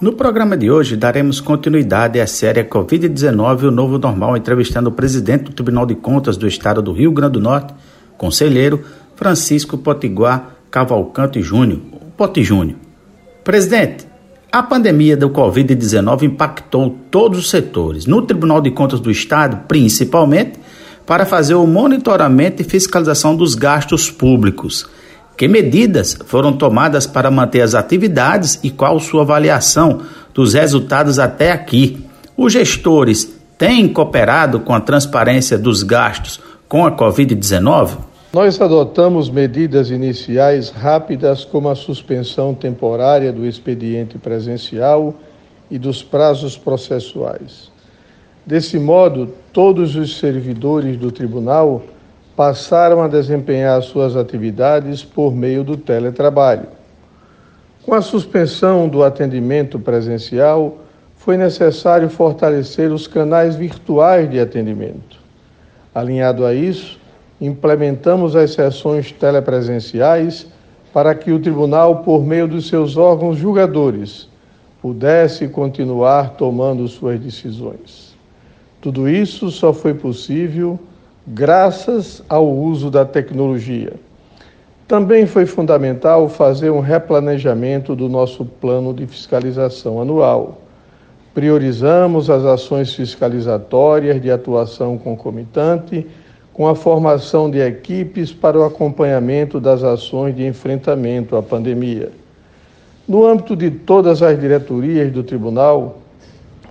No programa de hoje, daremos continuidade à série Covid-19 o Novo Normal, entrevistando o presidente do Tribunal de Contas do Estado do Rio Grande do Norte, conselheiro Francisco Potiguar Cavalcante Júnior, Poti Júnior. Presidente, a pandemia do Covid-19 impactou todos os setores, no Tribunal de Contas do Estado, principalmente, para fazer o monitoramento e fiscalização dos gastos públicos. Que medidas foram tomadas para manter as atividades e qual sua avaliação dos resultados até aqui? Os gestores têm cooperado com a transparência dos gastos com a Covid-19? Nós adotamos medidas iniciais rápidas, como a suspensão temporária do expediente presencial e dos prazos processuais. Desse modo, todos os servidores do tribunal passaram a desempenhar suas atividades por meio do teletrabalho. Com a suspensão do atendimento presencial, foi necessário fortalecer os canais virtuais de atendimento. Alinhado a isso, implementamos as sessões telepresenciais para que o tribunal, por meio dos seus órgãos julgadores, pudesse continuar tomando suas decisões. Tudo isso só foi possível graças ao uso da tecnologia. Também foi fundamental fazer um replanejamento do nosso plano de fiscalização anual. Priorizamos as ações fiscalizatórias de atuação concomitante com a formação de equipes para o acompanhamento das ações de enfrentamento à pandemia. No âmbito de todas as diretorias do tribunal,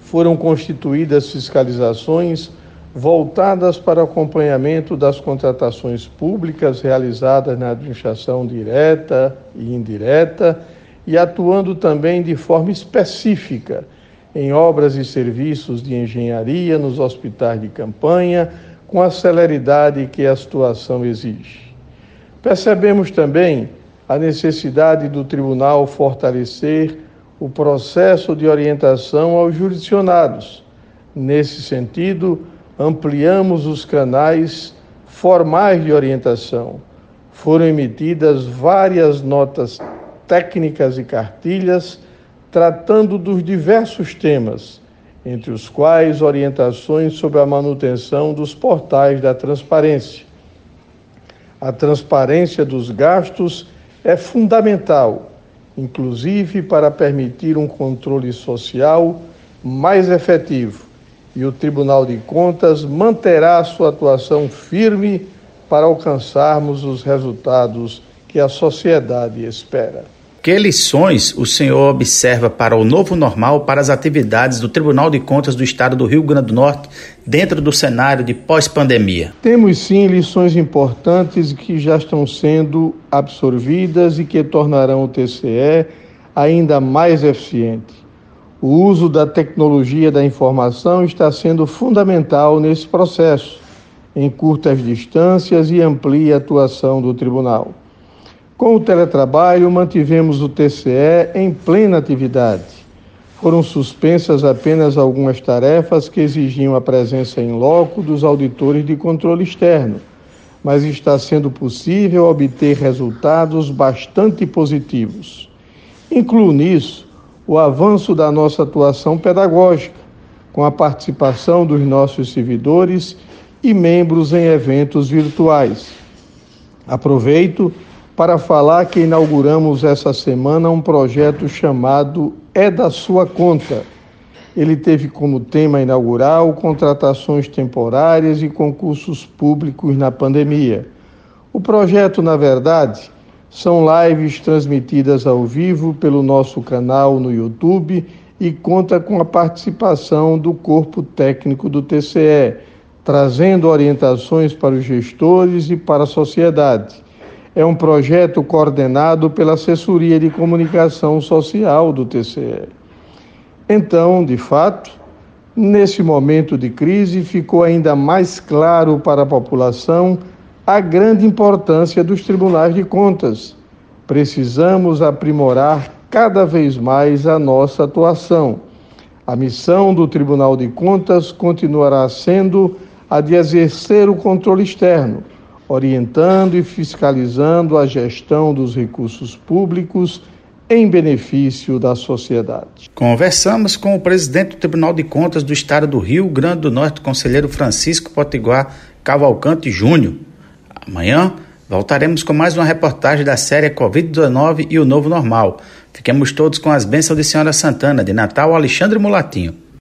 foram constituídas fiscalizações voltadas para acompanhamento das contratações públicas realizadas na administração direta e indireta e atuando também de forma específica em obras e serviços de engenharia nos hospitais de campanha, com a celeridade que a situação exige. Percebemos também a necessidade do tribunal fortalecer o processo de orientação aos jurisdicionados. Nesse sentido, ampliamos os canais formais de orientação. Foram emitidas várias notas técnicas e cartilhas tratando dos diversos temas, entre os quais orientações sobre a manutenção dos portais da transparência. A transparência dos gastos é fundamental, inclusive para permitir um controle social mais efetivo e o Tribunal de Contas manterá sua atuação firme para alcançarmos os resultados que a sociedade espera. Que lições o senhor observa para o novo normal para as atividades do Tribunal de Contas do Estado do Rio Grande do Norte dentro do cenário de pós-pandemia? Temos sim lições importantes que já estão sendo absorvidas e que tornarão o TCE ainda mais eficiente. O uso da tecnologia da informação está sendo fundamental nesse processo, em curtas distâncias e amplia a atuação do tribunal. Com o teletrabalho, mantivemos o TCE em plena atividade. Foram suspensas apenas algumas tarefas que exigiam a presença em loco dos auditores de controle externo, mas está sendo possível obter resultados bastante positivos. Incluo nisso o avanço da nossa atuação pedagógica, com a participação dos nossos servidores e membros em eventos virtuais. Aproveito para falar que inauguramos essa semana um projeto chamado É da Sua Conta. Ele teve como tema inaugural contratações temporárias e concursos públicos na pandemia. O projeto, na verdade, são lives transmitidas ao vivo pelo nosso canal no YouTube e conta com a participação do corpo técnico do TCE, trazendo orientações para os gestores e para a sociedade. É um projeto coordenado pela Assessoria de Comunicação Social do TCE. Então, de fato, nesse momento de crise, ficou ainda mais claro para a população a grande importância dos tribunais de contas. Precisamos aprimorar cada vez mais a nossa atuação. A missão do Tribunal de Contas continuará sendo a de exercer o controle externo, orientando e fiscalizando a gestão dos recursos públicos em benefício da sociedade. Conversamos com o presidente do Tribunal de Contas do Estado do Rio Grande do Norte, conselheiro Francisco Potiguar Cavalcante Júnior. Amanhã voltaremos com mais uma reportagem da série Covid-19 e o Novo Normal. Fiquemos todos com as bênçãos de Senhora Santana, de Natal, Alexandre Mulatinho.